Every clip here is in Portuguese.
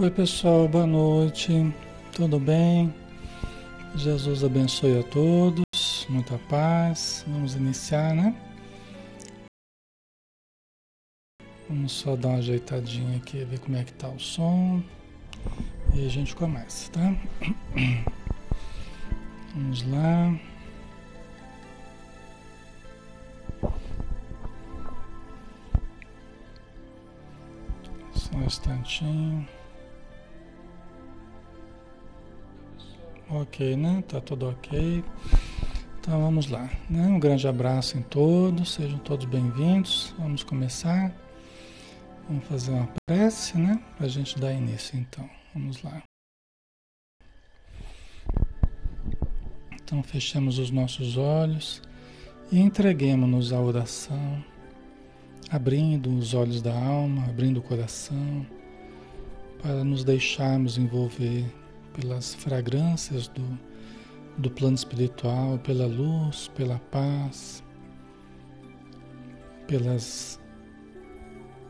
Oi, pessoal, boa noite. Tudo bem? Jesus abençoe a todos, muita paz. Vamos iniciar, né? Vamos só dar uma ajeitadinha aqui, ver como é que tá o som. E a gente começa, tá? Vamos lá. Só um instantinho. Ok, né? Tá tudo ok. Então vamos lá. Né? Um grande abraço em todos, sejam todos bem-vindos. Vamos começar. Vamos fazer uma prece, né? Para a gente dar início então. Vamos lá. Então fechemos os nossos olhos e entreguemos-nos à oração, abrindo os olhos da alma, abrindo o coração, para nos deixarmos envolver pelas fragrâncias do, do plano espiritual, pela luz, pela paz, pelas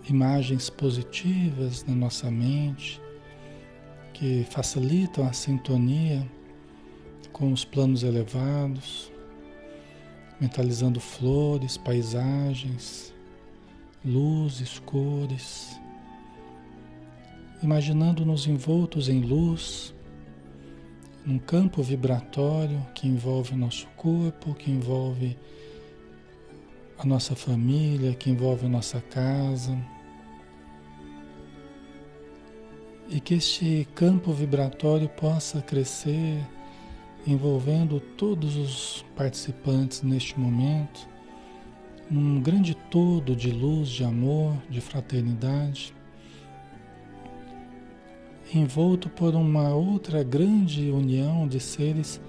imagens positivas na nossa mente que facilitam a sintonia com os planos elevados, mentalizando flores, paisagens, luzes, cores, imaginando-nos envoltos em luz num campo vibratório que envolve o nosso corpo, que envolve a nossa família, que envolve a nossa casa. E que este campo vibratório possa crescer, envolvendo todos os participantes neste momento, num grande todo de luz, de amor, de fraternidade envolto por uma outra grande união de seres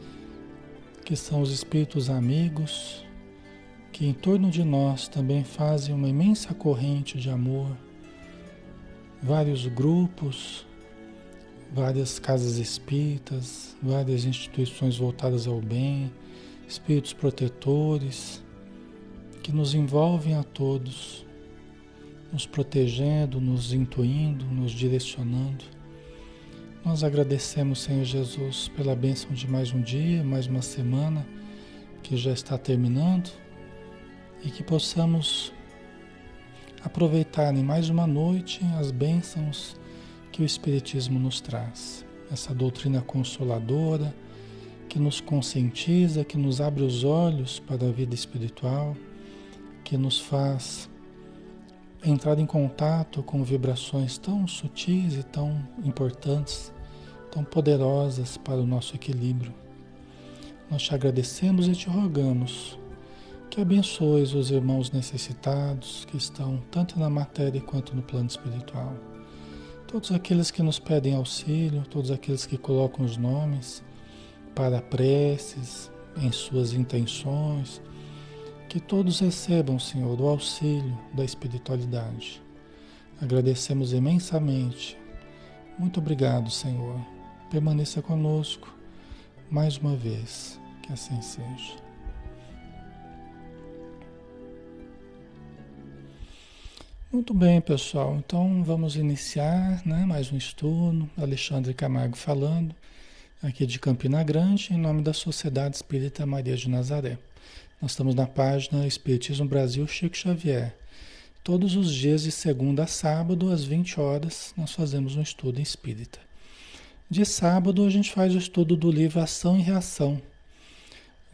que são os espíritos amigos, que em torno de nós também fazem uma imensa corrente de amor, vários grupos, várias casas espíritas, várias instituições voltadas ao bem, espíritos protetores, que nos envolvem a todos, nos protegendo, nos intuindo, nos direcionando. Nós agradecemos, Senhor Jesus, pela bênção de mais um dia, mais uma semana que já está terminando e que possamos aproveitar em mais uma noite as bênçãos que o Espiritismo nos traz. Essa doutrina consoladora que nos conscientiza, que nos abre os olhos para a vida espiritual, que nos faz entrar em contato com vibrações tão sutis e tão importantes, tão poderosas para o nosso equilíbrio. Nós te agradecemos e te rogamos que abençoes os irmãos necessitados que estão tanto na matéria quanto no plano espiritual. Todos aqueles que nos pedem auxílio, todos aqueles que colocam os nomes para preces em suas intenções, que todos recebam, Senhor, o auxílio da espiritualidade. Agradecemos imensamente. Muito obrigado, Senhor. Permaneça conosco mais uma vez. Que assim seja. Muito bem, pessoal. Então vamos iniciar né, mais um estudo. Alexandre Camargo falando, aqui de Campina Grande, em nome da Sociedade Espírita Maria de Nazaré. Nós estamos na página Espiritismo Brasil Chico Xavier. Todos os dias de segunda a sábado, às 20 horas, nós fazemos um estudo espírita. De sábado, a gente faz o estudo do livro Ação e Reação.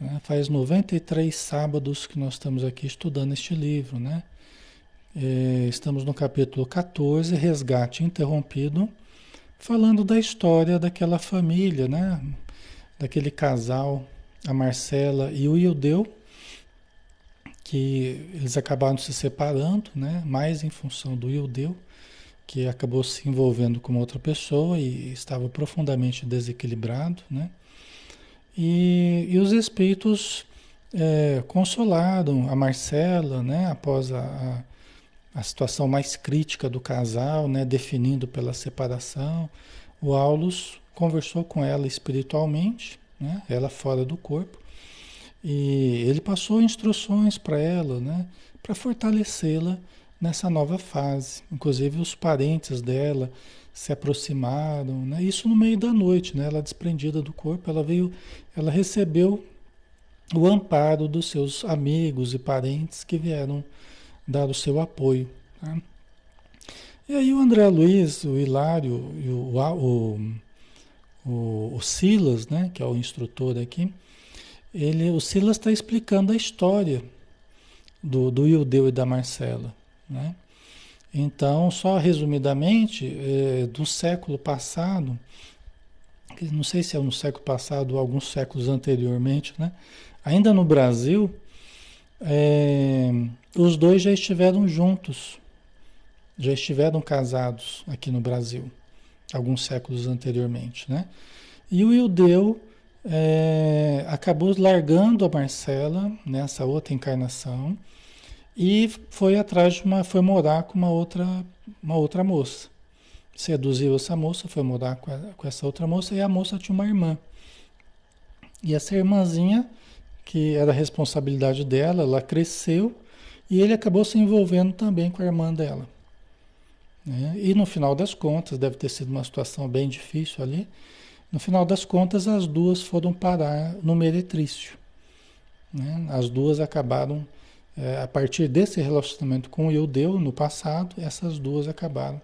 Né? Faz 93 sábados que nós estamos aqui estudando este livro. Né? É, estamos no capítulo 14, Resgate Interrompido, falando da história daquela família, né? daquele casal, a Marcela e o Ildeu que eles acabaram se separando, né? mais em função do Ildeu, que acabou se envolvendo com outra pessoa e estava profundamente desequilibrado. Né? E, e os espíritos é, consolaram a Marcela né? após a, a, situação mais crítica do casal, né? definindo pela separação. O Aulus conversou com ela espiritualmente, né? ela fora do corpo, e ele passou instruções para ela, né, para fortalecê-la nessa nova fase. Inclusive os parentes dela se aproximaram, né? Isso no meio da noite, né? Ela desprendida do corpo, ela veio, ela recebeu o amparo dos seus amigos e parentes que vieram dar o seu apoio. Tá? E aí o André Luiz, o Hilário e o, o, o, o Silas, né, que é o instrutor aqui, ele, o Silas está explicando a história do, do Ildeu e da Marcela. Né? Então, só resumidamente, é, do século passado, não sei se é no século passado ou alguns séculos anteriormente, né? ainda no Brasil, é, os dois já estiveram juntos, já estiveram casados aqui no Brasil, alguns séculos anteriormente. Né? E o Ildeu é, acabou largando a Marcela nessa outra encarnação e foi atrás de uma, foi morar com uma outra, uma outra moça. Seduziu essa moça, foi morar com, a, com essa outra moça e a moça tinha uma irmã. E essa irmãzinha, que era responsabilidade dela, ela cresceu e ele acabou se envolvendo também com a irmã dela. Né? E no final das contas, deve ter sido uma situação bem difícil ali. No final das contas, as duas foram parar no meretrício. Né? As duas acabaram é, a partir desse relacionamento com o Eudeu no passado, essas duas acabaram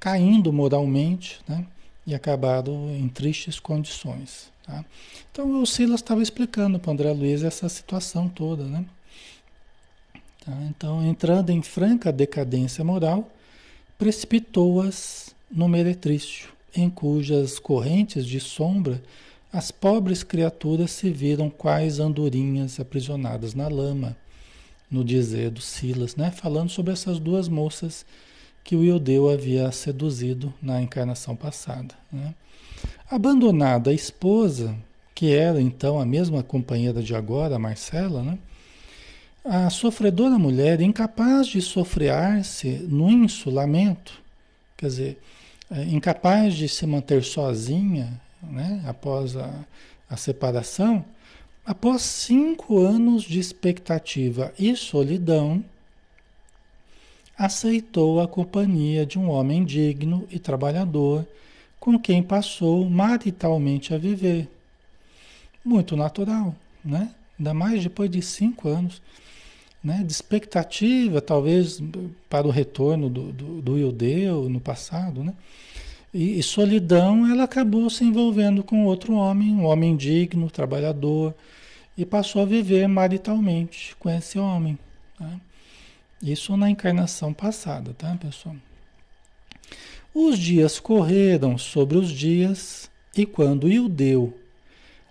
caindo moralmente né? e acabaram em tristes condições. Tá? Então o Silas estava explicando para André Luiz essa situação toda. Né? Tá? Então, entrando em franca decadência moral, precipitou-as no meretrício, em cujas correntes de sombra as pobres criaturas se viram quais andorinhas aprisionadas na lama no dizer do Silas, né? falando sobre essas duas moças que o Ildeu havia seduzido na encarnação passada. Né? Abandonada a esposa, que era então a mesma companheira de agora, a Marcela, né? a sofredora mulher, incapaz de sofrear-se no insulamento, quer dizer, é, incapaz de se manter sozinha né? após a, a separação, Após cinco anos de expectativa e solidão, aceitou a companhia de um homem digno e trabalhador com quem passou maritalmente a viver. Muito natural, né? Ainda mais depois de cinco anos né? de expectativa, talvez, para o retorno do, do, do Ildeu no passado, né? E, e solidão, ela acabou se envolvendo com outro homem, um homem digno, trabalhador, e passou a viver maritalmente com esse homem. Tá? Isso na encarnação passada, tá, pessoal? Os dias correram sobre os dias, e quando Ildeu,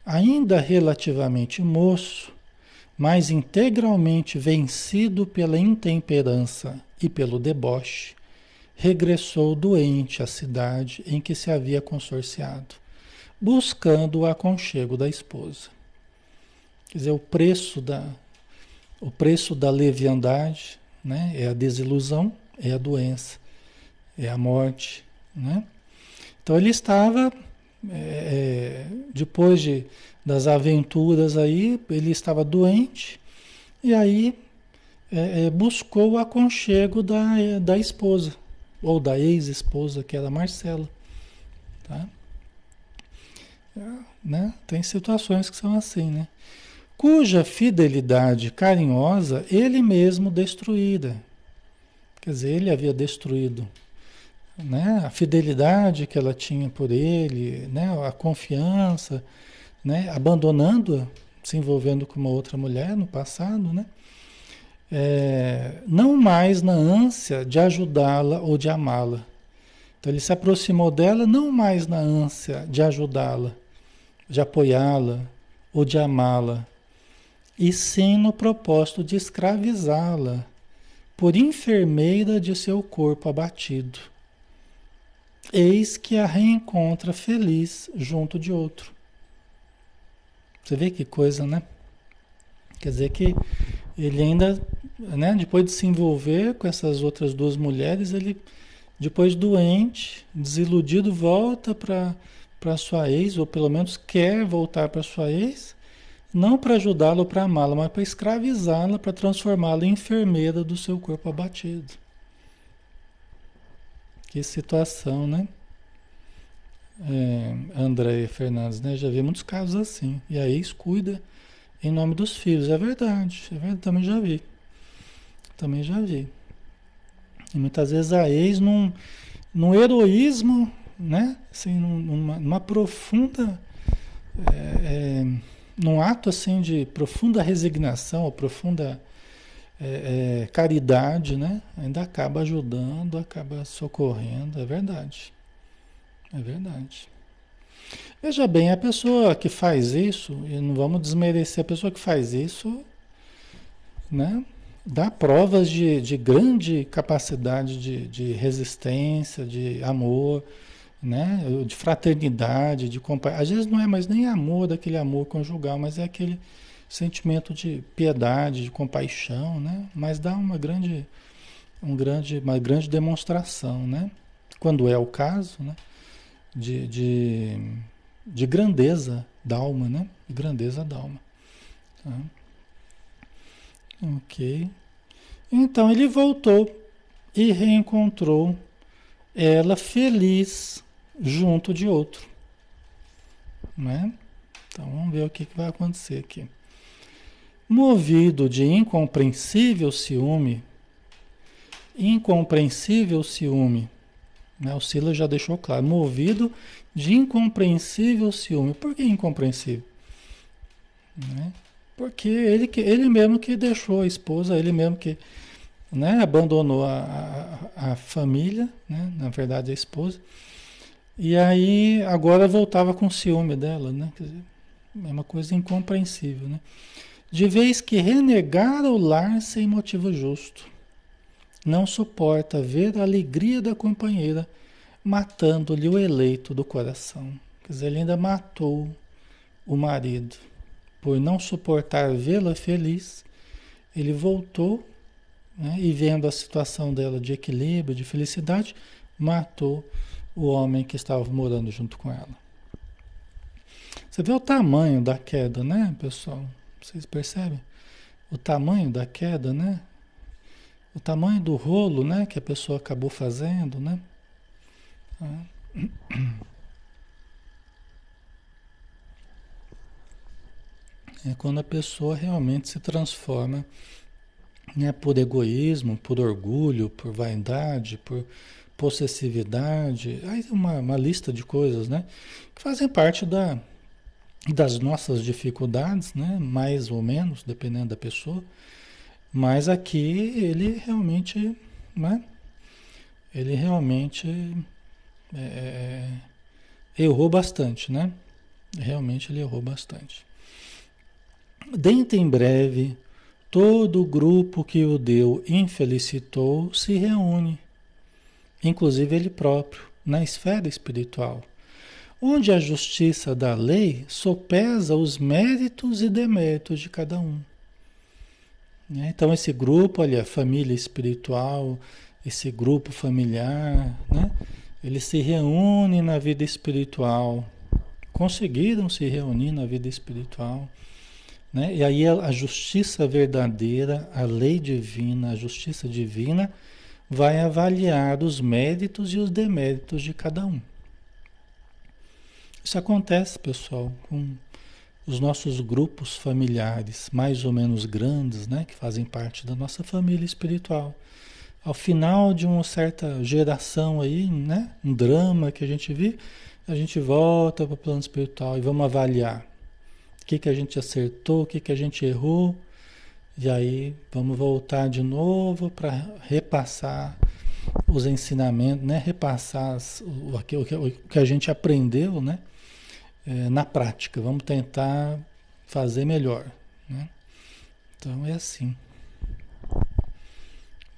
ainda relativamente moço, mas integralmente vencido pela intemperança e pelo deboche, regressou doente à cidade em que se havia consorciado, buscando o aconchego da esposa. Quer dizer, o preço da, o preço da leviandade né, é a desilusão, é a doença, é a morte. Né? Então ele estava, é, é, depois de, das aventuras aí, ele estava doente e aí é, é buscou o aconchego da, da esposa, ou da ex-esposa, que era Marcela. Tá? É, né? Tem situações que são assim, né? cuja fidelidade carinhosa ele mesmo destruíra. Quer dizer, ele havia destruído né? a fidelidade que ela tinha por ele, né? a confiança, né? abandonando-a, se envolvendo com uma outra mulher no passado, né? É, não mais na ânsia de ajudá-la ou de amá-la. Então ele se aproximou dela não mais na ânsia de ajudá-la, de apoiá-la ou de amá-la, e sim no propósito de escravizá-la por enfermeira de seu corpo abatido. Eis que a reencontra feliz junto de outro. Você vê que coisa, né? Quer dizer que ele ainda, né, depois de se envolver com essas outras duas mulheres, ele, depois doente, desiludido, volta para sua ex, ou pelo menos quer voltar para sua ex, não para ajudá-la ou para amá-la, mas para escravizá-la, para transformá-la em enfermeira do seu corpo abatido. Que situação, né? É, André Fernandes, né? Já vi muitos casos assim. E a ex cuida em nome dos filhos. É verdade, é verdade, também já vi. Também já vi. E muitas vezes a ex num, num heroísmo, né? Assim, numa, numa profunda. É, é, num ato assim de profunda resignação ou profunda é, é, caridade, né? Ainda acaba ajudando, acaba socorrendo, é verdade. É verdade. Veja bem, a pessoa que faz isso, e não vamos desmerecer, a pessoa que faz isso, né? Dá provas de, de grande capacidade de, de resistência, de amor, né? De fraternidade, de companhia. Às vezes não é mais nem amor daquele amor conjugal, mas é aquele sentimento de piedade, de compaixão, né? Mas dá uma grande, um grande, uma grande demonstração, né? Quando é o caso, né? De, de, de grandeza da alma, né? De grandeza da alma. Tá? Ok. Então ele voltou e reencontrou ela feliz junto de outro. Né? Então vamos ver o que, que vai acontecer aqui. Movido de incompreensível ciúme, incompreensível ciúme, né? o Silas já deixou claro, movido de incompreensível ciúme. Por que incompreensível? Né? Porque ele, ele mesmo que deixou a esposa, ele mesmo que né, abandonou a, a, a família, né, na verdade a esposa, e aí agora voltava com ciúme dela, né? Quer dizer, é uma coisa incompreensível, né? De vez que renegar o lar sem motivo justo. Não suporta ver a alegria da companheira matando-lhe o eleito do coração. Quer dizer, ele ainda matou o marido. Por não suportar vê-la feliz, ele voltou né, e, vendo a situação dela de equilíbrio, de felicidade, matou o homem que estava morando junto com ela. Você vê o tamanho da queda, né, pessoal? Vocês percebem? O tamanho da queda, né? O tamanho do rolo, né? Que a pessoa acabou fazendo, né? É quando a pessoa realmente se transforma né, por egoísmo, por orgulho, por vaidade, por possessividade. Aí uma, uma lista de coisas, né? Que fazem parte da, das nossas dificuldades, né? mais ou menos, dependendo da pessoa. Mas aqui ele realmente, né? ele realmente é, é, errou bastante, né? Realmente ele errou bastante. Dentro em breve, todo o grupo que o deu infelicitou se reúne, inclusive ele próprio, na esfera espiritual onde a justiça da lei sopesa os méritos e deméritos de cada um. Né? Então, esse grupo ali, a família espiritual, esse grupo familiar, né? eles se reúnem na vida espiritual, conseguiram se reunir na vida espiritual. Né? E aí a justiça verdadeira, a lei divina, a justiça divina, vai avaliar os méritos e os deméritos de cada um. Isso acontece, pessoal, com os nossos grupos familiares mais ou menos grandes, né, que fazem parte da nossa família espiritual. Ao final de uma certa geração aí, né, um drama que a gente vive, a gente volta para o plano espiritual e vamos avaliar o que, que a gente acertou, o que, que a gente errou, e aí vamos voltar de novo para repassar os ensinamentos, né? repassar o, o, o que a gente aprendeu, né? É, na prática. Vamos tentar fazer melhor. Né? Então é assim.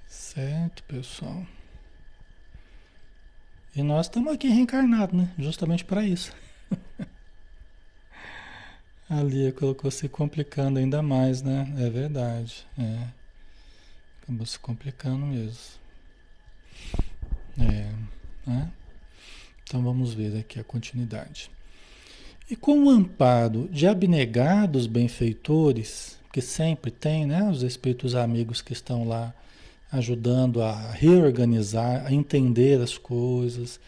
Certo, pessoal? E nós estamos aqui reencarnados, né? Justamente para isso. A Lia colocou se complicando ainda mais, né? É verdade. É. Acabou se complicando mesmo. É. Né? Então vamos ver aqui a continuidade. E com o amparo de abnegados benfeitores, que sempre tem, né, os espíritos amigos que estão lá ajudando a reorganizar, a entender as coisas,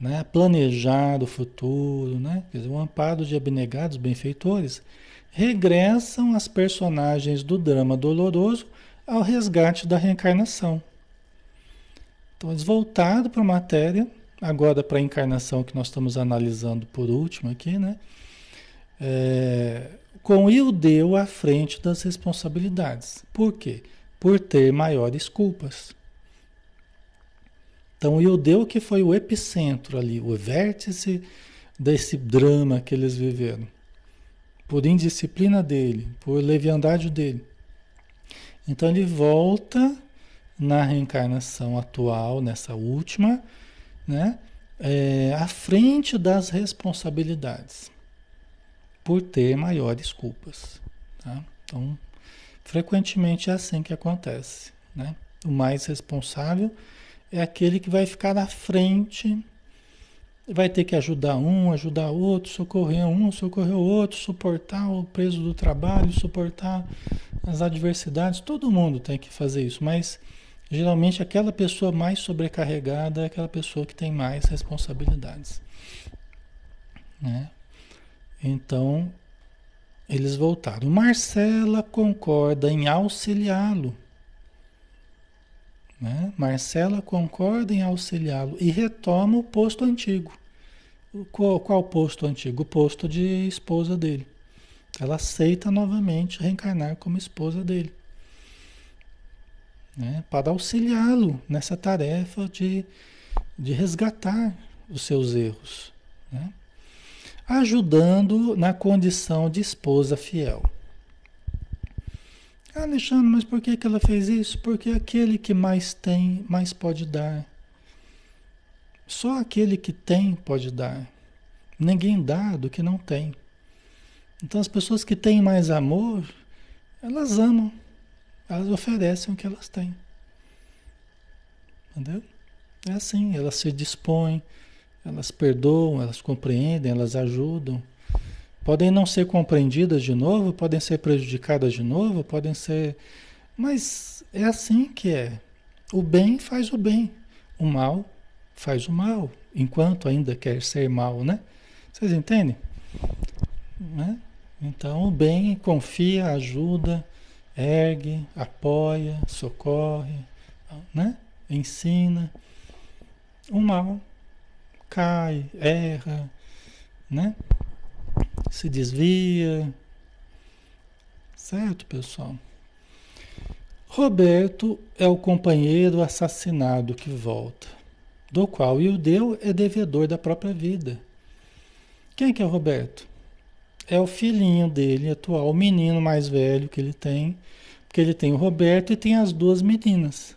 né? planejar o futuro, né? Quer dizer, o amparo de abnegados benfeitores regressam as personagens do drama doloroso ao resgate da reencarnação. Então, eles voltaram para a matéria, agora para a encarnação que nós estamos analisando por último aqui, né? É, com o Ildeu à frente das responsabilidades. Por quê? Por ter maiores culpas. Então, Ildeu que foi o epicentro ali, o vértice desse drama que eles viveram. Por indisciplina dele, por leviandade dele. Então, ele volta na reencarnação atual, nessa última, né? É, à frente das responsabilidades, por ter maiores culpas. Tá? Então, frequentemente é assim que acontece. Né? O mais responsável é aquele que vai ficar à frente, vai ter que ajudar um, ajudar outro, socorrer um, socorrer outro, suportar o peso do trabalho, suportar as adversidades. Todo mundo tem que fazer isso, mas geralmente aquela pessoa mais sobrecarregada é aquela pessoa que tem mais responsabilidades. Né? Então, eles voltaram. Marcela concorda em auxiliá-lo né? Marcela concorda em auxiliá-lo e retoma o posto antigo. Qual, qual posto antigo? O posto de esposa dele. Ela aceita novamente reencarnar como esposa dele. Né? Para auxiliá-lo nessa tarefa de, de resgatar os seus erros. Né? Ajudando na condição de esposa fiel. Ah, Alexandre, mas por que, que ela fez isso? Porque aquele que mais tem, mais pode dar. Só aquele que tem pode dar. Ninguém dá do que não tem. Então as pessoas que têm mais amor, elas amam. Elas oferecem o que elas têm. Entendeu? É assim, elas se dispõem, elas perdoam, elas compreendem, elas ajudam podem não ser compreendidas de novo, podem ser prejudicadas de novo, podem ser. Mas é assim que é. O bem faz o bem, o mal faz o mal, enquanto ainda quer ser mal, né? Vocês entendem? Né? Então o bem confia, ajuda, ergue, apoia, socorre, né? ensina. O mal cai, erra, né? se desvia. Certo, pessoal? Roberto é o companheiro assassinado que volta, do qual Ildeu é devedor da própria vida. Quem que é Roberto? É o filhinho dele atual, o menino mais velho que ele tem, porque ele tem o Roberto e tem as duas meninas.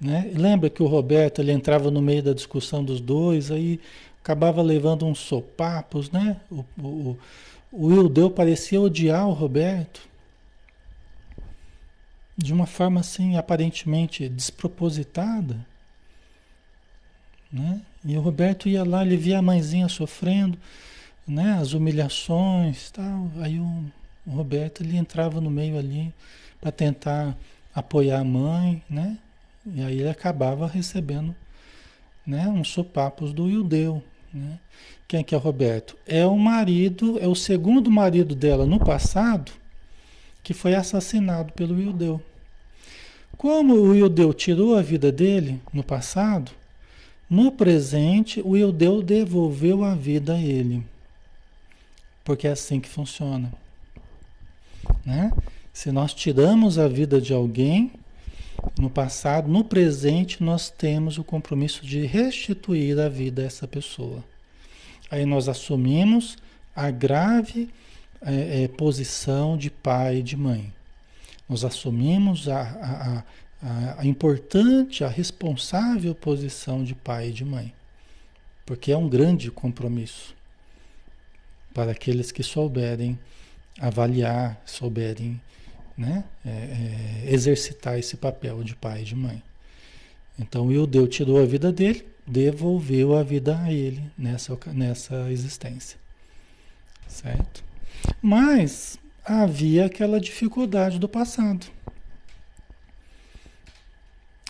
Né? Lembra que o Roberto ele entrava no meio da discussão dos dois, aí acabava levando uns sopapos, né? O, o, o Ildeu parecia odiar o Roberto de uma forma assim aparentemente despropositada, né? E o Roberto ia lá, ele via a mãezinha sofrendo, né? As humilhações, tal. Aí o, Roberto ele entrava no meio ali para tentar apoiar a mãe, né? E aí ele acabava recebendo, né? Uns sopapos do Ildeu, né? Quem que é o Roberto? É o marido, é o segundo marido dela no passado que foi assassinado pelo Ildeu. Como o Ildeu tirou a vida dele no passado, no presente o Ildeu devolveu a vida a ele. Porque é assim que funciona. Né? Se nós tiramos a vida de alguém no passado, no presente nós temos o compromisso de restituir a vida a essa pessoa. Aí nós assumimos a grave é, é, posição de pai e de mãe. Nós assumimos a, a, a, a importante, a responsável posição de pai e de mãe. Porque é um grande compromisso para aqueles que souberem avaliar, souberem né? É, é, exercitar esse papel de pai e de mãe. Então, o Deus tirou a vida dele, devolveu a vida a ele nessa, nessa existência. Certo? Mas havia aquela dificuldade do passado.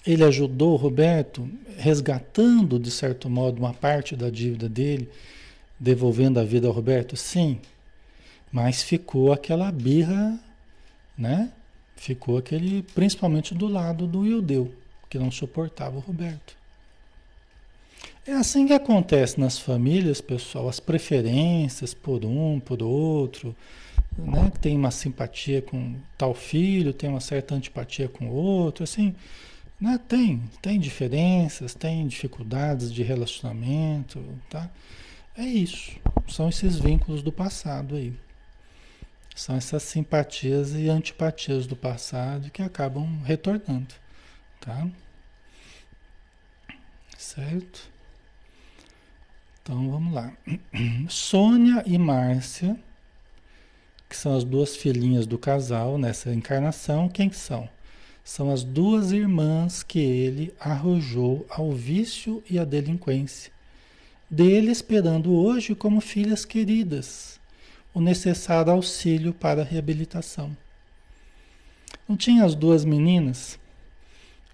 Ele ajudou o Roberto resgatando, de certo modo, uma parte da dívida dele, devolvendo a vida ao Roberto? Sim. Mas ficou aquela birra, né? Ficou aquele, principalmente do lado do Ildeu, que não suportava o Roberto. É assim que acontece nas famílias, pessoal, as preferências por um, por outro, né? Tem uma simpatia com tal filho, tem uma certa antipatia com outro, assim, né? Tem, tem diferenças, tem dificuldades de relacionamento, tá? É isso, são esses vínculos do passado aí. São essas simpatias e antipatias do passado que acabam retornando, tá? Certo? Então vamos lá. Sônia e Márcia, que são as duas filhinhas do casal nessa encarnação, quem são? São as duas irmãs que ele arrojou ao vício e à delinquência, dele esperando hoje como filhas queridas o necessário auxílio para a reabilitação. Não tinha as duas meninas?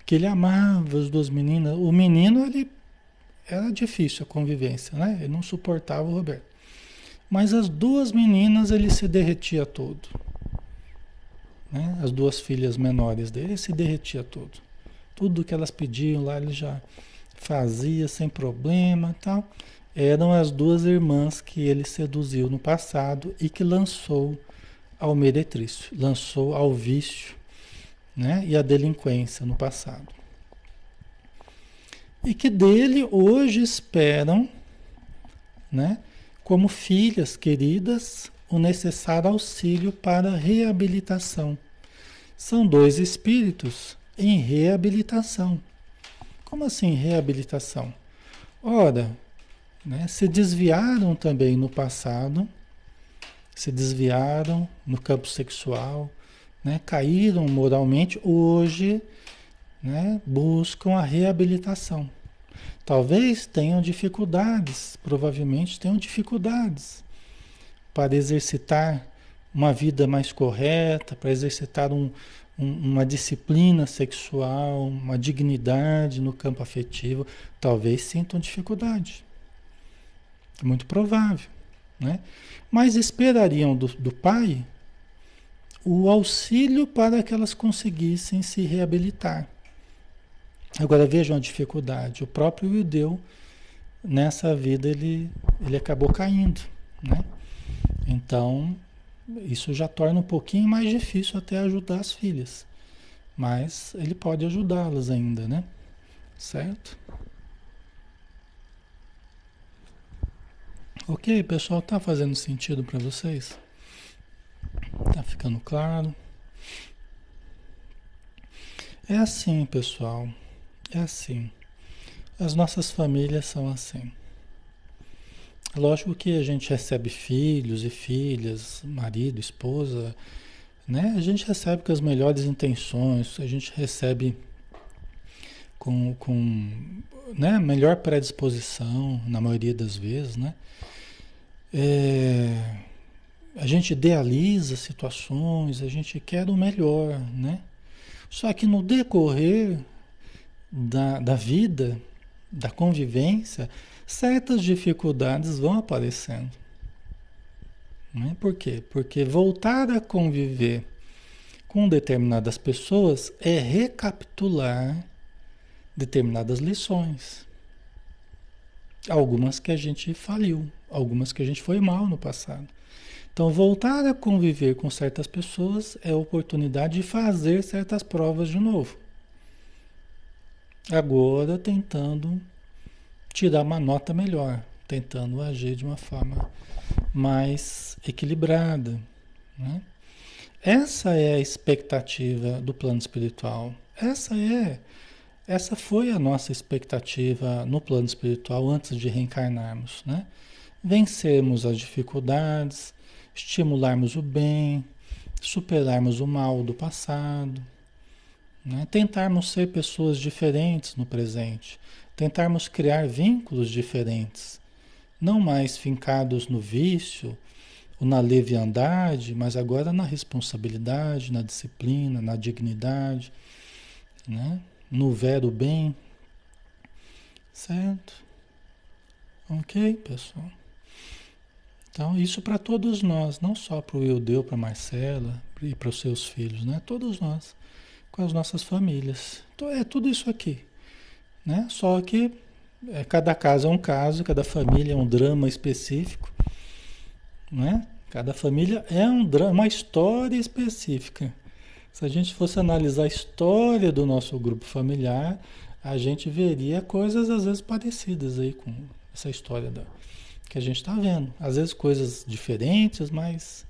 Que ele amava as duas meninas. O menino, ele era difícil a convivência, né? Ele não suportava o Roberto. Mas as duas meninas ele se derretia todo. Né? As duas filhas menores dele se derretia todo. Tudo que elas pediam lá ele já fazia sem problema, tal. Eram as duas irmãs que ele seduziu no passado e que lançou ao meretrício, lançou ao vício, né? E à delinquência no passado e que dele hoje esperam, né, como filhas queridas, o necessário auxílio para reabilitação. São dois espíritos em reabilitação. Como assim reabilitação? Ora, né, se desviaram também no passado, se desviaram no campo sexual, né, caíram moralmente, hoje né, buscam a reabilitação. Talvez tenham dificuldades, provavelmente tenham dificuldades para exercitar uma vida mais correta, para exercitar um, um, uma disciplina sexual, uma dignidade no campo afetivo. Talvez sintam dificuldade. Muito provável. Né? Mas esperariam do, do pai o auxílio para que elas conseguissem se reabilitar. Agora vejam a dificuldade. O próprio Judeu, nessa vida, ele, ele acabou caindo. Né? Então, isso já torna um pouquinho mais difícil até ajudar as filhas. Mas ele pode ajudá-las ainda, né? Certo? Ok, pessoal, tá fazendo sentido para vocês? Tá ficando claro? É assim, pessoal. É assim. As nossas famílias são assim. Lógico que a gente recebe filhos e filhas, marido, esposa, né? A gente recebe com as melhores intenções, a gente recebe com, com né? melhor predisposição, na maioria das vezes, né? É, a gente idealiza situações, a gente quer o melhor, né? Só que no decorrer da, da vida, da convivência, certas dificuldades vão aparecendo. Né? Por quê? Porque voltar a conviver com determinadas pessoas é recapitular determinadas lições. Algumas que a gente faliu, algumas que a gente foi mal no passado. Então, voltar a conviver com certas pessoas é oportunidade de fazer certas provas de novo. Agora tentando tirar uma nota melhor, tentando agir de uma forma mais equilibrada. Né? Essa é a expectativa do plano espiritual. Essa é, essa foi a nossa expectativa no plano espiritual antes de reencarnarmos, né? Vencermos as dificuldades, estimularmos o bem, superarmos o mal do passado, né? Tentarmos ser pessoas diferentes no presente, tentarmos criar vínculos diferentes, não mais fincados no vício ou na leviandade, mas agora na responsabilidade, na disciplina, na dignidade, né? no vero bem. Certo? Ok, pessoal? Então, isso para todos nós, não só para o Eudeu, para Marcela e para os seus filhos, né? Todos nós, com as nossas famílias. Então, é tudo isso aqui, né? Só que é, cada caso é um caso, cada família é um drama específico, né? Cada família é um drama, uma história específica. Se a gente fosse analisar a história do nosso grupo familiar, a gente veria coisas às vezes parecidas aí com essa história da, que a gente está vendo. Às vezes coisas diferentes, mas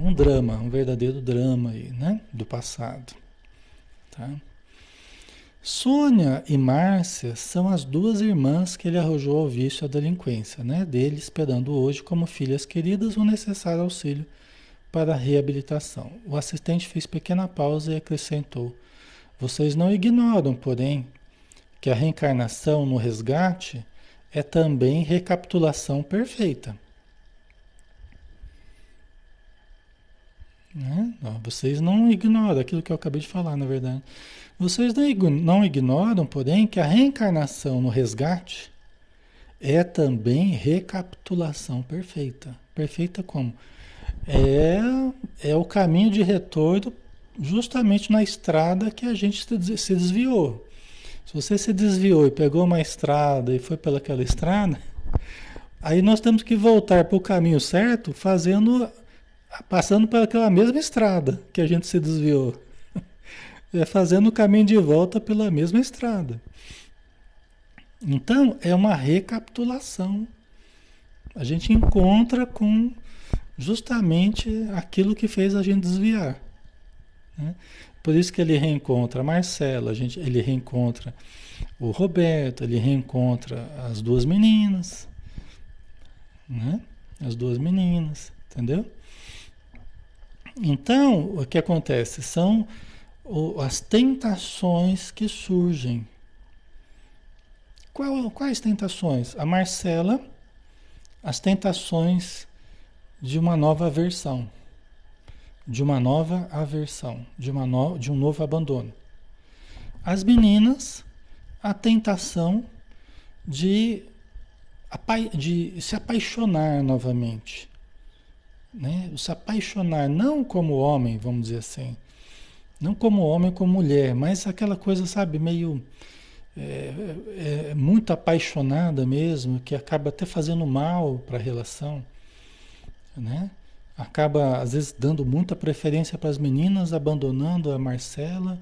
um drama, um verdadeiro drama aí, né? Do passado. Tá? Sônia e Márcia são as duas irmãs que ele arrojou ao vício e à delinquência, né? Dele esperando hoje como filhas queridas o necessário auxílio para a reabilitação. O assistente fez pequena pausa e acrescentou: Vocês não ignoram, porém, que a reencarnação no resgate é também recapitulação perfeita. Né? Vocês não ignoram aquilo que eu acabei de falar, na verdade. Vocês não ignoram, porém, que a reencarnação no resgate é também recapitulação perfeita. Perfeita como? É, é o caminho de retorno justamente na estrada que a gente se desviou. Se você se desviou e pegou uma estrada e foi pelaquela estrada, aí nós temos que voltar para o caminho certo, fazendo, passando pelaquela mesma estrada que a gente se desviou. É fazendo o caminho de volta pela mesma estrada. Então, é uma recapitulação. A gente encontra com justamente aquilo que fez a gente desviar. Né? Por isso que ele reencontra a Marcela, a gente, ele reencontra o Roberto, ele reencontra as duas meninas, né? As duas meninas, entendeu? Então, o que acontece? São as tentações que surgem. Qual, quais tentações? A Marcela, as tentações de uma nova versão de uma nova aversão, de, uma no, de um novo abandono. As meninas, a tentação de, de se apaixonar novamente. Né? Se apaixonar não como homem, vamos dizer assim, não como homem, como mulher, mas aquela coisa, sabe, meio é, é, é muito apaixonada mesmo, que acaba até fazendo mal para a relação, né? acaba às vezes dando muita preferência para as meninas, abandonando a Marcela,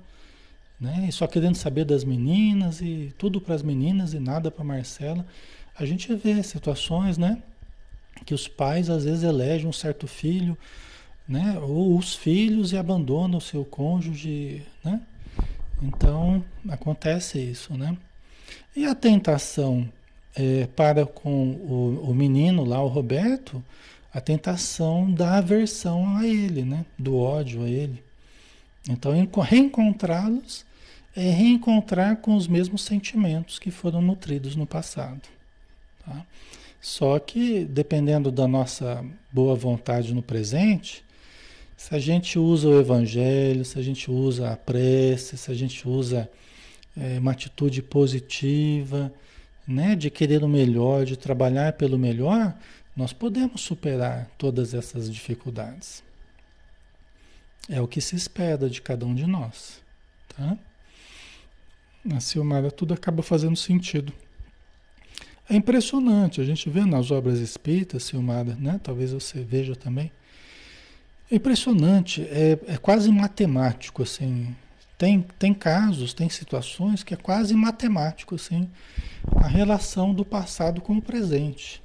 né? E só querendo saber das meninas e tudo para as meninas e nada para Marcela. A gente vê situações, né? Que os pais às vezes elegem um certo filho, né? Ou os filhos e abandonam o seu cônjuge, né? Então acontece isso, né? E a tentação é, para com o, o menino lá, o Roberto, a tentação da aversão a ele, né? do ódio a ele. Então, reencontrá-los é reencontrar com os mesmos sentimentos que foram nutridos no passado. Tá? Só que, dependendo da nossa boa vontade no presente, se a gente usa o Evangelho, se a gente usa a prece, se a gente usa é, uma atitude positiva, né, de querer o melhor, de trabalhar pelo melhor, nós podemos superar todas essas dificuldades. É o que se espera de cada um de nós. Tá? Na Silmara tudo acaba fazendo sentido. É impressionante, a gente vê nas obras espíritas, Silmara, né? talvez você veja também. É impressionante, é, é quase matemático, assim. Tem, tem casos, tem situações que é quase matemático, assim, a relação do passado com o presente.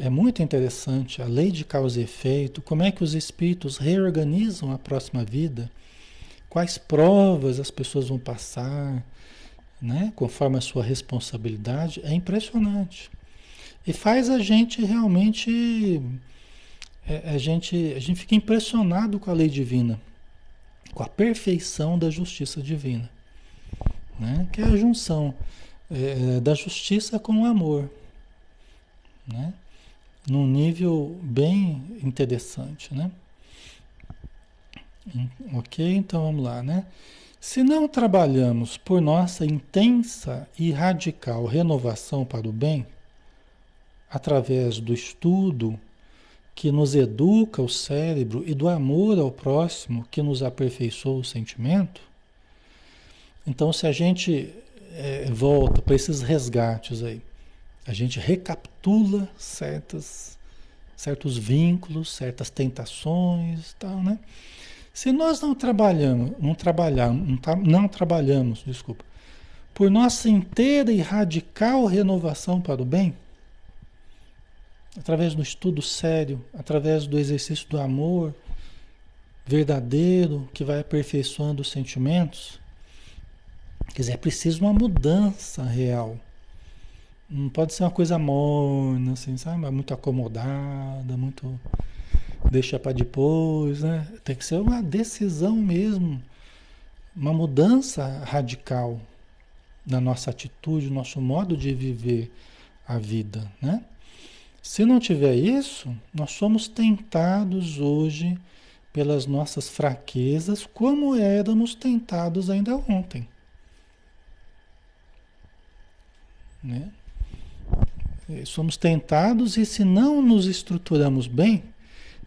É muito interessante a lei de causa e efeito, como é que os espíritos reorganizam a próxima vida, quais provas as pessoas vão passar, né, conforme a sua responsabilidade, é impressionante. E faz a gente realmente a gente a gente fica impressionado com a lei divina, com a perfeição da justiça divina, né? Que é a junção é, da justiça com o amor, né? num nível bem interessante, né? Ok, então vamos lá, né? Se não trabalhamos por nossa intensa e radical renovação para o bem, através do estudo que nos educa o cérebro e do amor ao próximo que nos aperfeiçoa o sentimento, então se a gente é, volta para esses resgates aí, a gente recapitula certas, certos vínculos, certas tentações, tal, né? Se nós não trabalhamos, não trabalhamos, não trabalhamos, desculpa, por nossa inteira e radical renovação para o bem, através do estudo sério, através do exercício do amor verdadeiro que vai aperfeiçoando os sentimentos, quer dizer, é preciso uma mudança real. Não pode ser uma coisa morna, assim, sabe? Muito acomodada, muito deixa para depois, né? Tem que ser uma decisão mesmo, uma mudança radical na nossa atitude, no nosso modo de viver a vida, né? Se não tiver isso, nós somos tentados hoje pelas nossas fraquezas, como éramos tentados ainda ontem. Né? Somos tentados e se não nos estruturamos bem,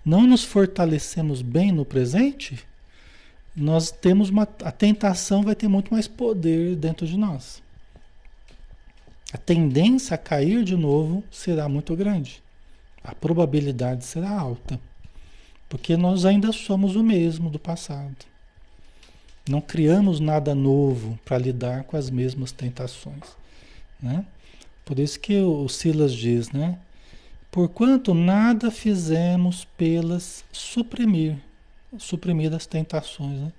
não nos fortalecemos bem no presente, nós temos uma a tentação vai ter muito mais poder dentro de nós. A tendência a cair de novo será muito grande. A probabilidade será alta. Porque nós ainda somos o mesmo do passado. Não criamos nada novo para lidar com as mesmas tentações, né? Por isso que o Silas diz, né? Porquanto nada fizemos pelas suprimir, suprimir as tentações, né?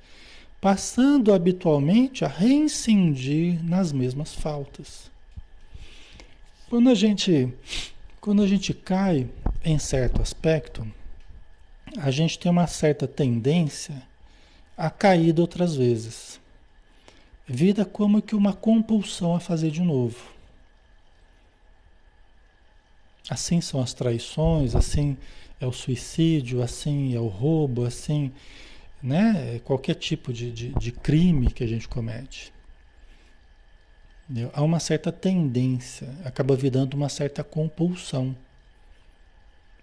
passando habitualmente a reincidir nas mesmas faltas. Quando a gente, quando a gente cai em certo aspecto, a gente tem uma certa tendência a cair outras vezes. Vira como que uma compulsão a fazer de novo. Assim são as traições, assim é o suicídio, assim é o roubo, assim, né? Qualquer tipo de, de, de crime que a gente comete. Entendeu? Há uma certa tendência, acaba virando uma certa compulsão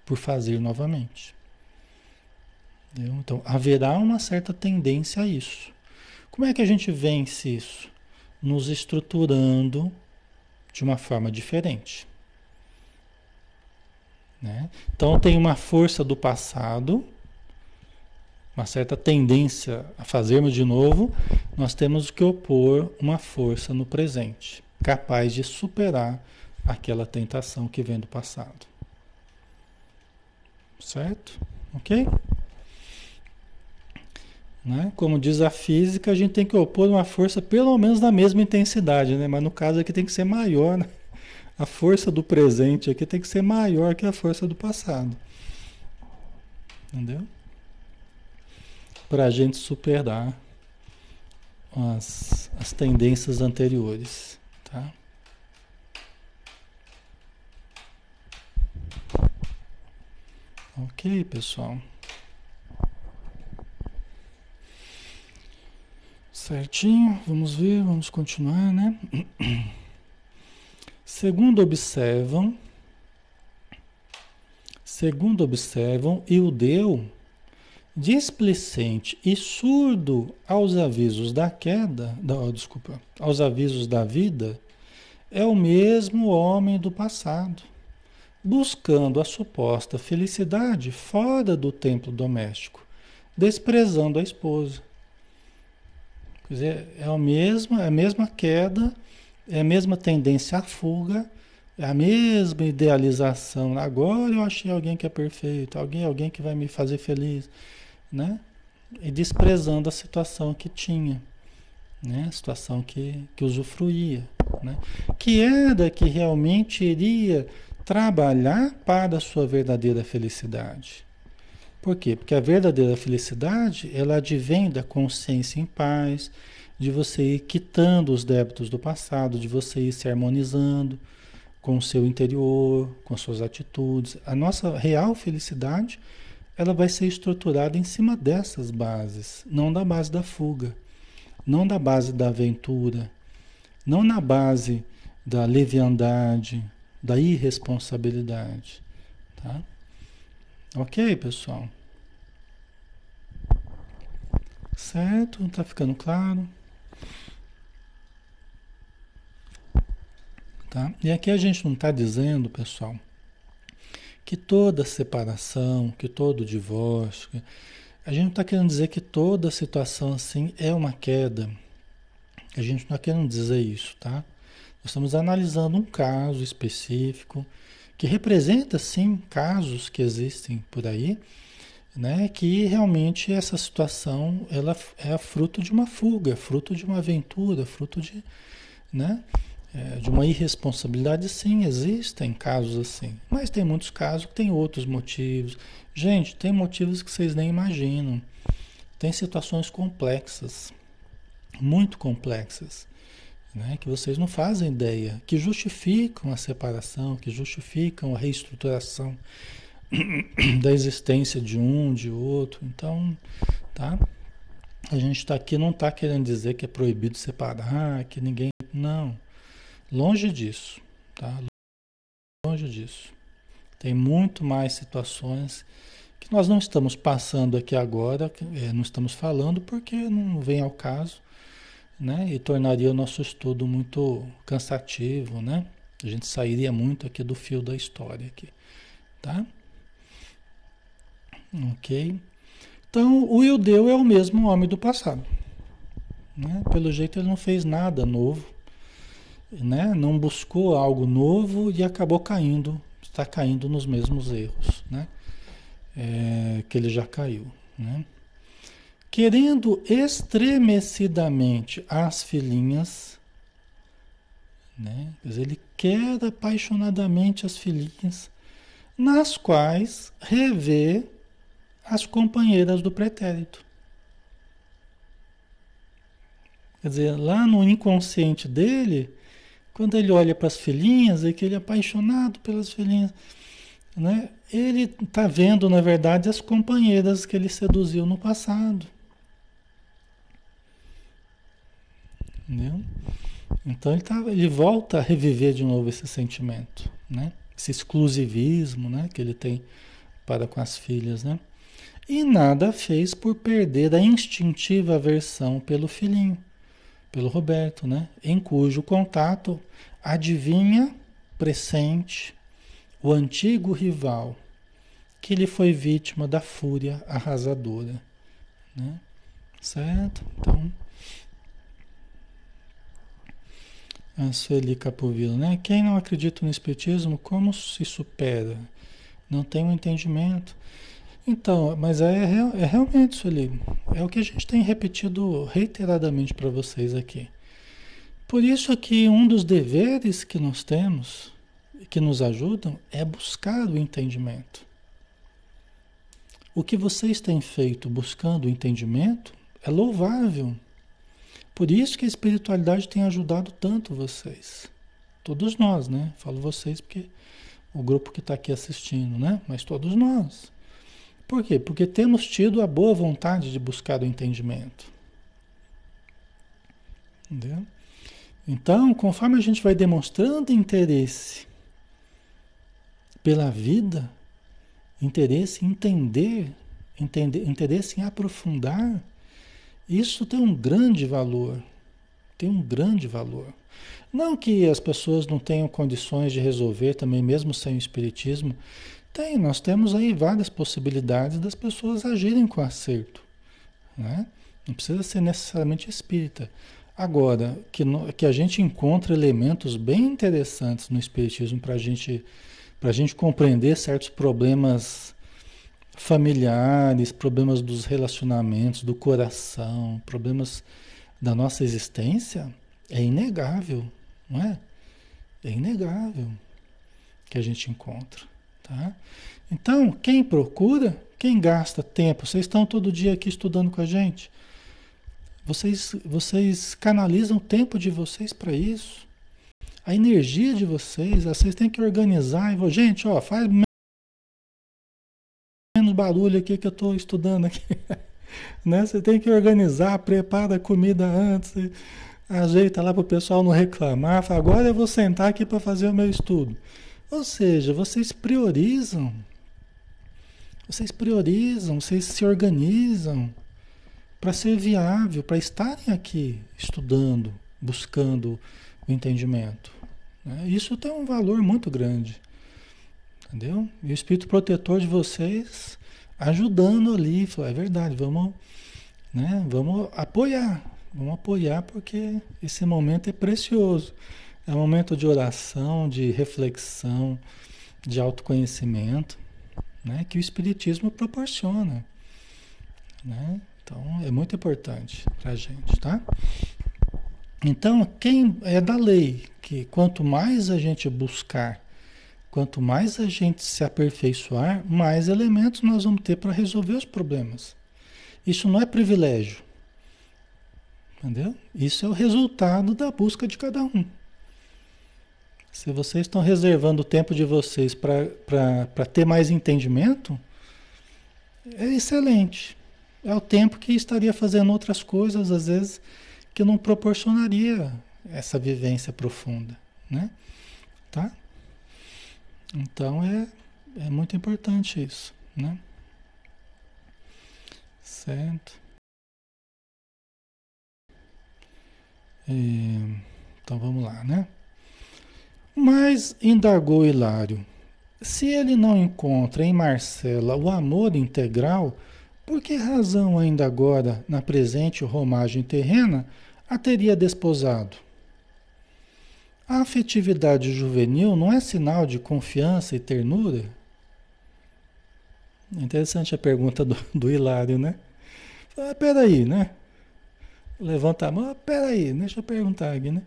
por fazer novamente. Entendeu? Então, haverá uma certa tendência a isso. Como é que a gente vence isso? Nos estruturando de uma forma diferente. Né? Então tem uma força do passado, uma certa tendência a fazermos de novo, nós temos que opor uma força no presente, capaz de superar aquela tentação que vem do passado. Certo? Ok? Né? Como diz a física, a gente tem que opor uma força pelo menos na mesma intensidade, né? mas no caso aqui tem que ser maior. Né? A força do presente aqui tem que ser maior que a força do passado. Entendeu? Para a gente superar as, as tendências anteriores. Tá? Ok, pessoal. Certinho, vamos ver, vamos continuar, né? Segundo observam, segundo observam, e o deu displicente e surdo aos avisos da queda, da, oh, desculpa, aos avisos da vida, é o mesmo homem do passado, buscando a suposta felicidade fora do templo doméstico, desprezando a esposa. Quer dizer, é a mesma, é a mesma queda é a mesma tendência à fuga, é a mesma idealização. Agora eu achei alguém que é perfeito, alguém, alguém que vai me fazer feliz, né? E desprezando a situação que tinha, né? A situação que, que usufruía, né? Que era que realmente iria trabalhar para a sua verdadeira felicidade. Por quê? Porque a verdadeira felicidade, ela advém da consciência em paz, de você ir quitando os débitos do passado, de você ir se harmonizando com o seu interior, com suas atitudes. A nossa real felicidade, ela vai ser estruturada em cima dessas bases, não da base da fuga. não na base da aventura, não na base da leviandade, da irresponsabilidade, tá? Ok, pessoal? Certo? Tá ficando claro? Tá? E aqui a gente não está dizendo, pessoal, que toda separação, que todo divórcio, a gente não está querendo dizer que toda situação assim é uma queda. A gente não está querendo dizer isso, tá? Nós estamos analisando um caso específico que representa, sim, casos que existem por aí, né? Que realmente essa situação ela é fruto de uma fuga, fruto de uma aventura, fruto de, né? É, de uma irresponsabilidade, sim, existem casos assim. Mas tem muitos casos que tem outros motivos. Gente, tem motivos que vocês nem imaginam. Tem situações complexas, muito complexas, né, que vocês não fazem ideia, que justificam a separação, que justificam a reestruturação da existência de um, de outro. Então, tá? A gente está aqui não está querendo dizer que é proibido separar, que ninguém. Não. Longe disso, tá? Longe disso. Tem muito mais situações que nós não estamos passando aqui agora, é, não estamos falando porque não vem ao caso, né? E tornaria o nosso estudo muito cansativo, né? A gente sairia muito aqui do fio da história aqui, tá? Ok? Então, o Ildeu é o mesmo homem do passado. Né? Pelo jeito, ele não fez nada novo né? não buscou algo novo e acabou caindo, está caindo nos mesmos erros né? É, que ele já caiu. Né? Querendo estremecidamente as filhinhas, né? Dizer, ele quer apaixonadamente as filhinhas, nas quais revê as companheiras do pretérito. Quer dizer, lá no inconsciente dele, quando ele olha para as filhinhas, é que ele é apaixonado pelas filhinhas. Né? Ele está vendo, na verdade, as companheiras que ele seduziu no passado. Entendeu? Então ele, tá, ele volta a reviver de novo esse sentimento, né? esse exclusivismo né? que ele tem para com as filhas. Né? E nada fez por perder a instintiva aversão pelo filhinho pelo Roberto, né? Em cujo contato adivinha, pressente, o antigo rival que lhe foi vítima da fúria arrasadora, né? Certo? Então, a Sueli Capovilla, né? Quem não acredita no Espiritismo, como se supera? Não tem um entendimento. Então, mas é, é, realmente isso ali. É o que a gente tem repetido reiteradamente para vocês aqui. Por isso que um dos deveres que nós temos, que nos ajudam, é buscar o entendimento. O que vocês têm feito buscando o entendimento é louvável. Por isso que a espiritualidade tem ajudado tanto vocês. Todos nós, né? Falo vocês porque o grupo que está aqui assistindo, né? Mas todos nós. Por quê? Porque temos tido a boa vontade de buscar o entendimento. Entendeu? Então, conforme a gente vai demonstrando interesse pela vida, interesse em entender, entender, interesse em aprofundar, isso tem um grande valor. Tem um grande valor. Não que as pessoas não tenham condições de resolver também, mesmo sem o espiritismo, tem, nós temos aí várias possibilidades das pessoas agirem com acerto. Né? Não precisa ser necessariamente espírita. Agora, que, no, que a gente encontra elementos bem interessantes no Espiritismo para gente, a gente compreender certos problemas familiares, problemas dos relacionamentos, do coração, problemas da nossa existência, é inegável, não é? É inegável que a gente encontra. Tá? Então, quem procura, quem gasta tempo, vocês estão todo dia aqui estudando com a gente. Vocês, vocês canalizam o tempo de vocês para isso. A energia de vocês, vocês têm que organizar. Gente, ó, faz menos barulho aqui que eu estou estudando aqui. né? Você tem que organizar, prepara a comida antes, ajeita lá para o pessoal não reclamar. Fala, agora eu vou sentar aqui para fazer o meu estudo. Ou seja, vocês priorizam. Vocês priorizam, vocês se organizam para ser viável, para estarem aqui estudando, buscando o entendimento. Né? Isso tem um valor muito grande. Entendeu? E o espírito protetor de vocês ajudando ali, falou, é verdade, vamos, né, vamos apoiar, vamos apoiar porque esse momento é precioso. É um momento de oração, de reflexão, de autoconhecimento, né, que o espiritismo proporciona, né? Então é muito importante para a gente, tá? Então quem é da lei que quanto mais a gente buscar Quanto mais a gente se aperfeiçoar, mais elementos nós vamos ter para resolver os problemas. Isso não é privilégio. Entendeu? Isso é o resultado da busca de cada um. Se vocês estão reservando o tempo de vocês para ter mais entendimento, é excelente. É o tempo que estaria fazendo outras coisas, às vezes, que não proporcionaria essa vivência profunda. Né? Tá? Então é, é muito importante isso, né? Certo? É, então vamos lá, né? Mas indagou Hilário, se ele não encontra em Marcela o amor integral, por que razão ainda agora, na presente romagem terrena, a teria desposado? A afetividade juvenil não é sinal de confiança e ternura? Interessante a pergunta do, do Hilário, né? Ah, peraí, né? Levanta a mão, ah, peraí, deixa eu perguntar aqui, né?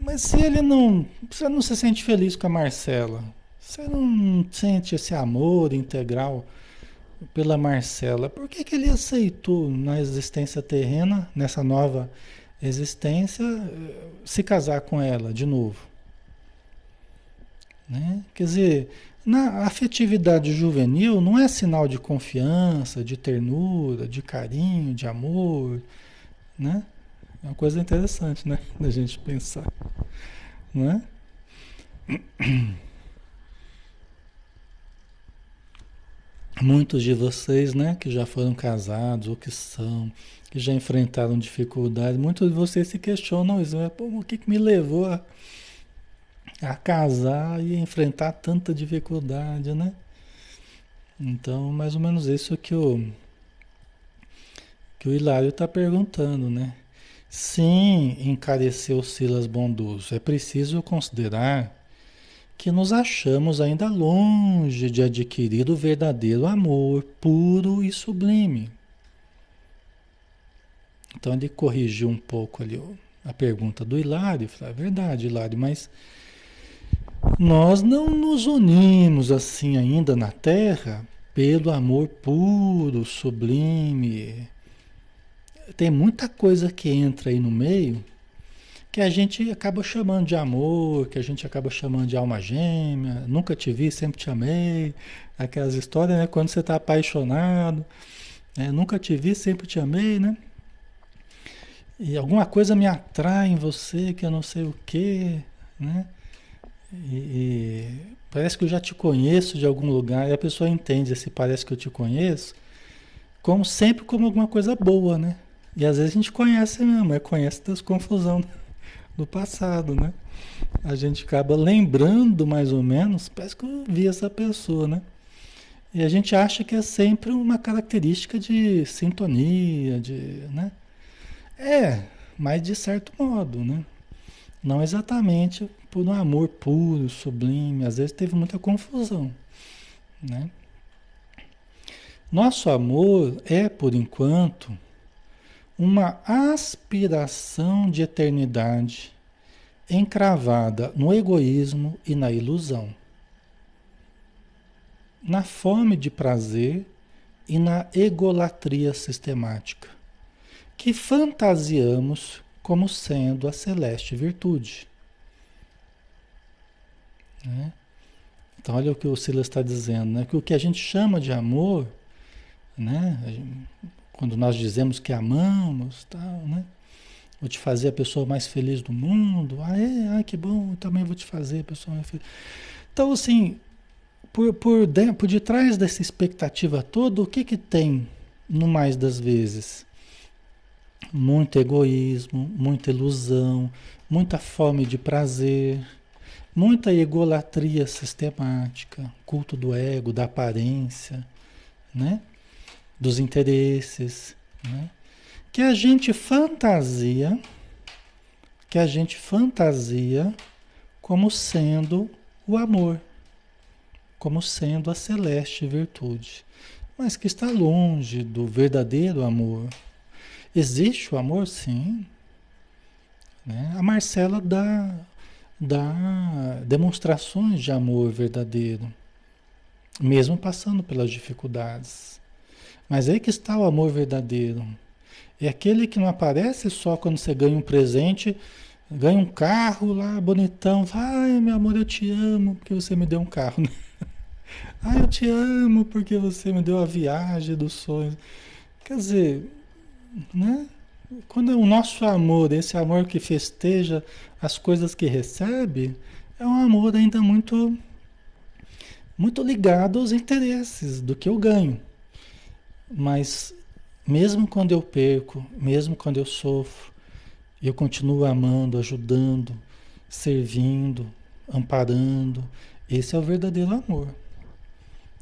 Mas se ele não. Você não se sente feliz com a Marcela? Você não sente esse amor integral pela Marcela? Por que, que ele aceitou na existência terrena, nessa nova existência, se casar com ela de novo. Né? Quer dizer, na afetividade juvenil não é sinal de confiança, de ternura, de carinho, de amor, né? É uma coisa interessante, né? Da gente pensar, né? Muitos de vocês, né, que já foram casados ou que são, que já enfrentaram dificuldades, muitos de vocês se questionam isso, Pô, o que, que me levou a, a casar e enfrentar tanta dificuldade, né? Então, mais ou menos isso que o, que o Hilário está perguntando, né? Sim, encareceu Silas Bondoso, é preciso considerar que nos achamos ainda longe de adquirir o verdadeiro amor puro e sublime. Então ele corrigiu um pouco ali a pergunta do Hilário. Falei, é verdade, Hilário, mas nós não nos unimos assim ainda na Terra pelo amor puro, sublime. Tem muita coisa que entra aí no meio que a gente acaba chamando de amor, que a gente acaba chamando de alma gêmea, nunca te vi, sempre te amei, aquelas histórias, né? Quando você está apaixonado, né? nunca te vi, sempre te amei, né? E alguma coisa me atrai em você que eu não sei o que, né? E, e, parece que eu já te conheço de algum lugar e a pessoa entende esse parece que eu te conheço como sempre como alguma coisa boa, né? E às vezes a gente conhece mesmo, é conhece das confusão do passado, né? A gente acaba lembrando mais ou menos, parece que eu vi essa pessoa, né? E a gente acha que é sempre uma característica de sintonia, de, né? É, mas de certo modo, né? Não exatamente por um amor puro, sublime. Às vezes teve muita confusão, né? Nosso amor é, por enquanto, uma aspiração de eternidade encravada no egoísmo e na ilusão, na fome de prazer e na egolatria sistemática que fantasiamos como sendo a celeste virtude. Né? Então, olha o que o Silas está dizendo, né? que o que a gente chama de amor, né? Quando nós dizemos que amamos, tal, né? Vou te fazer a pessoa mais feliz do mundo. Ah, é? Ah, que bom, eu também vou te fazer a pessoa mais feliz. Então, assim, por, por, de, por detrás dessa expectativa toda, o que que tem no mais das vezes? Muito egoísmo, muita ilusão, muita fome de prazer, muita egolatria sistemática, culto do ego, da aparência, né? Dos interesses, né? que a gente fantasia, que a gente fantasia como sendo o amor, como sendo a celeste virtude, mas que está longe do verdadeiro amor. Existe o amor, sim. Né? A Marcela dá, dá demonstrações de amor verdadeiro, mesmo passando pelas dificuldades. Mas aí que está o amor verdadeiro. É aquele que não aparece só quando você ganha um presente, ganha um carro lá bonitão. Ai, meu amor, eu te amo porque você me deu um carro. Ai, eu te amo porque você me deu a viagem dos sonhos. Quer dizer, né? Quando é o nosso amor, esse amor que festeja as coisas que recebe, é um amor ainda muito muito ligado aos interesses do que eu ganho. Mas mesmo quando eu perco, mesmo quando eu sofro, eu continuo amando, ajudando, servindo, amparando. Esse é o verdadeiro amor.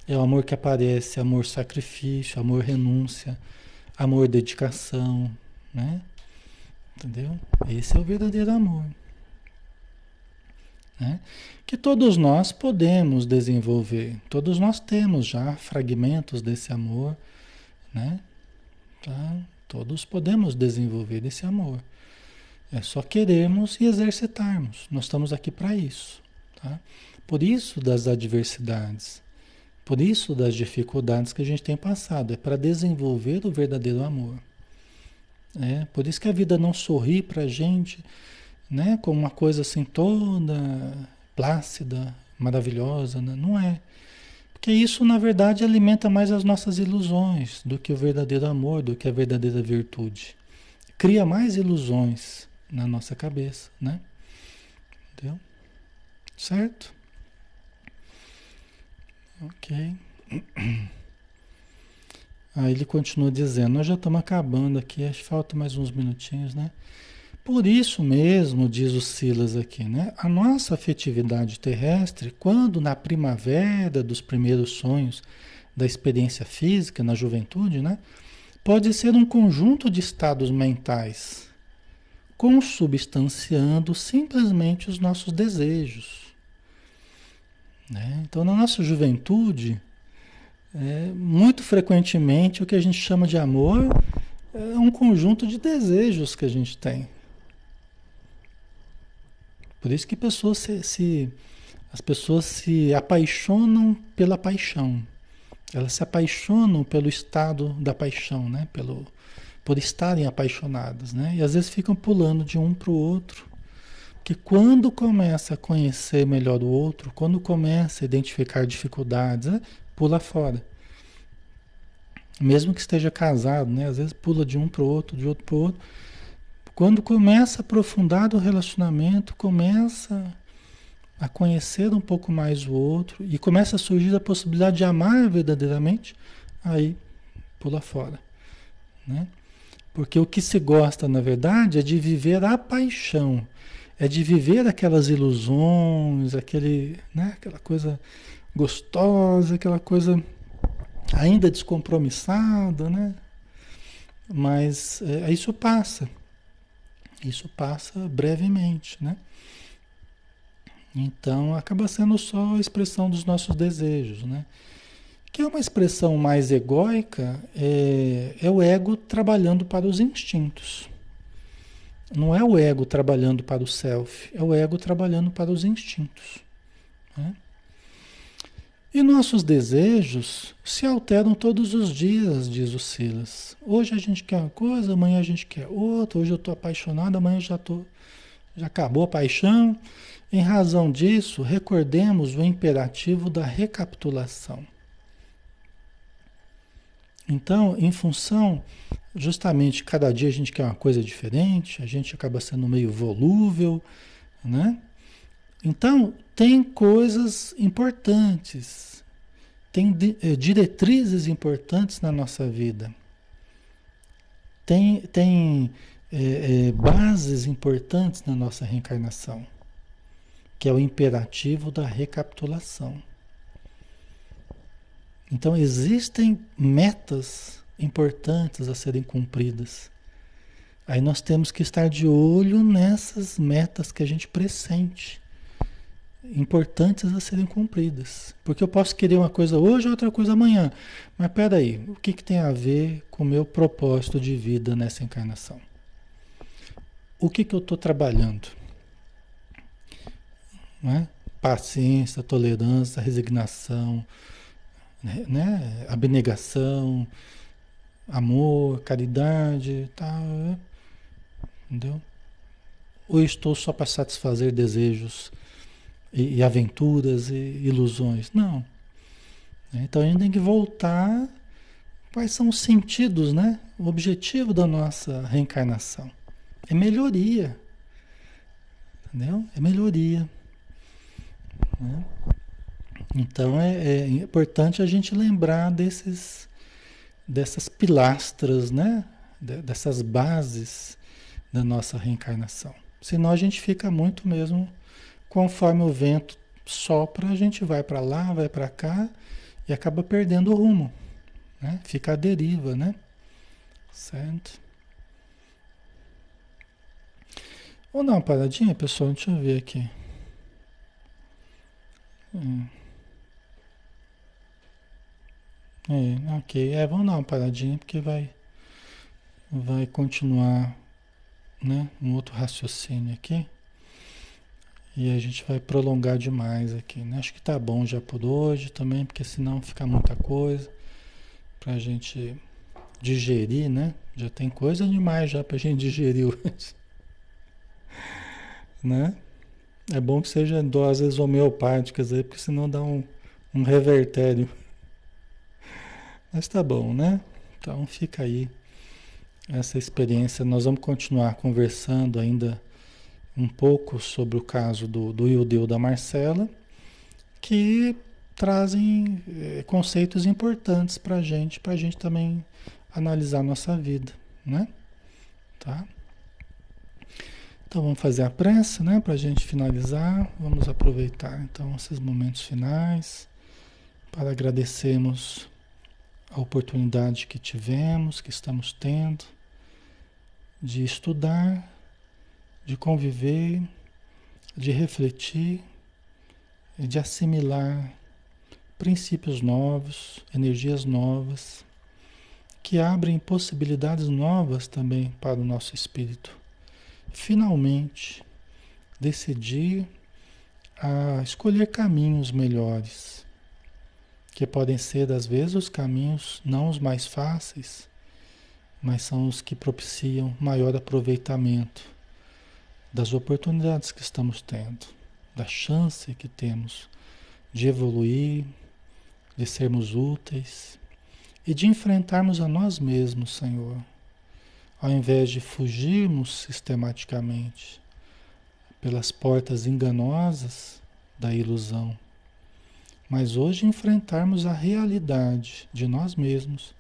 É o amor que aparece, amor sacrifício, amor renúncia, amor dedicação, né? Entendeu? Esse é o verdadeiro amor. Né? Que todos nós podemos desenvolver, todos nós temos já fragmentos desse amor, né? Tá? Todos podemos desenvolver esse amor. É só queremos e exercitarmos. Nós estamos aqui para isso. Tá? Por isso das adversidades, por isso das dificuldades que a gente tem passado. É para desenvolver o verdadeiro amor. É, por isso que a vida não sorri para a gente né, como uma coisa assim toda plácida, maravilhosa. Né? Não é. Porque isso, na verdade, alimenta mais as nossas ilusões do que o verdadeiro amor, do que a verdadeira virtude. Cria mais ilusões na nossa cabeça, né? Entendeu? Certo? Ok. Aí ele continua dizendo, nós já estamos acabando aqui, acho que falta mais uns minutinhos, né? Por isso mesmo, diz o Silas aqui, né? A nossa afetividade terrestre, quando na primavera dos primeiros sonhos da experiência física, na juventude, né? Pode ser um conjunto de estados mentais, consubstanciando simplesmente os nossos desejos. Né? Então, na nossa juventude, é, muito frequentemente o que a gente chama de amor é um conjunto de desejos que a gente tem. Por isso que pessoas se, se, as pessoas se apaixonam pela paixão. Elas se apaixonam pelo estado da paixão, né? Pelo, por estarem apaixonadas, né? E às vezes ficam pulando de um para o outro. Porque quando começa a conhecer melhor o outro, quando começa a identificar dificuldades, né? pula fora. Mesmo que esteja casado, né? Às vezes pula de um para o outro, de outro para o outro quando começa a aprofundar o relacionamento, começa a conhecer um pouco mais o outro e começa a surgir a possibilidade de amar verdadeiramente, aí pula fora, né? Porque o que se gosta, na verdade, é de viver a paixão, é de viver aquelas ilusões, aquele, né, aquela coisa gostosa, aquela coisa ainda descompromissada, né? Mas é, isso passa. Isso passa brevemente, né? Então acaba sendo só a expressão dos nossos desejos, né? Que é uma expressão mais egóica, é, é o ego trabalhando para os instintos. Não é o ego trabalhando para o self, é o ego trabalhando para os instintos. Né? E nossos desejos se alteram todos os dias, diz o Silas. Hoje a gente quer uma coisa, amanhã a gente quer outra. Hoje eu estou apaixonado, amanhã já tô, já acabou a paixão. Em razão disso, recordemos o imperativo da recapitulação. Então, em função, justamente, cada dia a gente quer uma coisa diferente, a gente acaba sendo meio volúvel, né? Então, tem coisas importantes, tem eh, diretrizes importantes na nossa vida, tem, tem é, é, bases importantes na nossa reencarnação, que é o imperativo da recapitulação. Então, existem metas importantes a serem cumpridas. Aí nós temos que estar de olho nessas metas que a gente pressente, importantes a serem cumpridas. Porque eu posso querer uma coisa hoje e outra coisa amanhã. Mas peraí, o que, que tem a ver com o meu propósito de vida nessa encarnação? O que, que eu estou trabalhando? É? Paciência, tolerância, resignação, né? né? abnegação, amor, caridade, tal. Tá? Entendeu? Ou estou só para satisfazer desejos e, e aventuras e ilusões? Não. Então a gente tem que voltar. Quais são os sentidos, né? O objetivo da nossa reencarnação é melhoria. Entendeu? É melhoria. Né? Então é, é, importante a gente lembrar desses, dessas pilastras, né? dessas bases da nossa reencarnação. Senão a gente fica muito mesmo conforme o vento sopra, a gente vai para lá, vai para cá e acaba perdendo o rumo. Né? Fica a deriva, né? Certo? Vamos dar uma paradinha, pessoal? Deixa eu ver aqui. Hum. É, ok. É, vamos dar uma paradinha porque vai, vai continuar né, um outro raciocínio aqui. E a gente vai prolongar demais aqui. Né? Acho que tá bom já por hoje também, porque senão fica muita coisa pra gente digerir, né? Já tem coisa demais já pra gente digerir hoje. né? É bom que seja doses homeopáticas aí, porque senão dá um, um revertério. Mas tá bom, né? Então fica aí essa experiência. Nós vamos continuar conversando ainda um pouco sobre o caso do, do Ildeu da Marcela, que trazem é, conceitos importantes para a gente, para a gente também analisar nossa vida, né? Tá? Então vamos fazer a pressa, né? Para a gente finalizar. Vamos aproveitar então esses momentos finais para agradecermos a oportunidade que tivemos, que estamos tendo, de estudar, de conviver, de refletir e de assimilar princípios novos, energias novas, que abrem possibilidades novas também para o nosso espírito. Finalmente, decidir a escolher caminhos melhores que podem ser, às vezes, os caminhos não os mais fáceis, mas são os que propiciam maior aproveitamento das oportunidades que estamos tendo, da chance que temos de evoluir, de sermos úteis e de enfrentarmos a nós mesmos, Senhor, ao invés de fugirmos sistematicamente pelas portas enganosas da ilusão mas hoje enfrentarmos a realidade de nós mesmos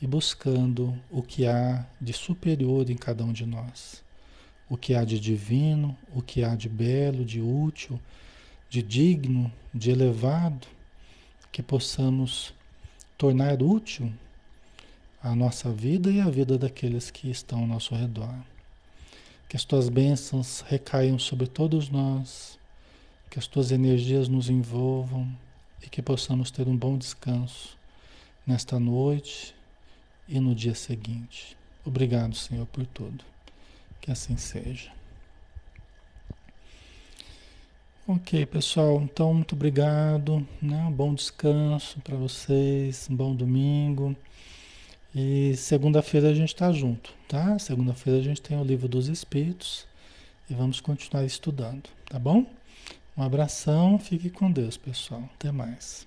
e buscando o que há de superior em cada um de nós. O que há de divino, o que há de belo, de útil, de digno, de elevado, que possamos tornar útil a nossa vida e a vida daqueles que estão ao nosso redor. Que as tuas bênçãos recaiam sobre todos nós que as tuas energias nos envolvam e que possamos ter um bom descanso nesta noite e no dia seguinte. Obrigado, Senhor, por tudo. Que assim seja. Ok, pessoal. Então, muito obrigado. Né? Um bom descanso para vocês. Um bom domingo. E segunda-feira a gente está junto, tá? Segunda-feira a gente tem o livro dos Espíritos e vamos continuar estudando, tá bom? Um abração, fique com Deus, pessoal. Até mais.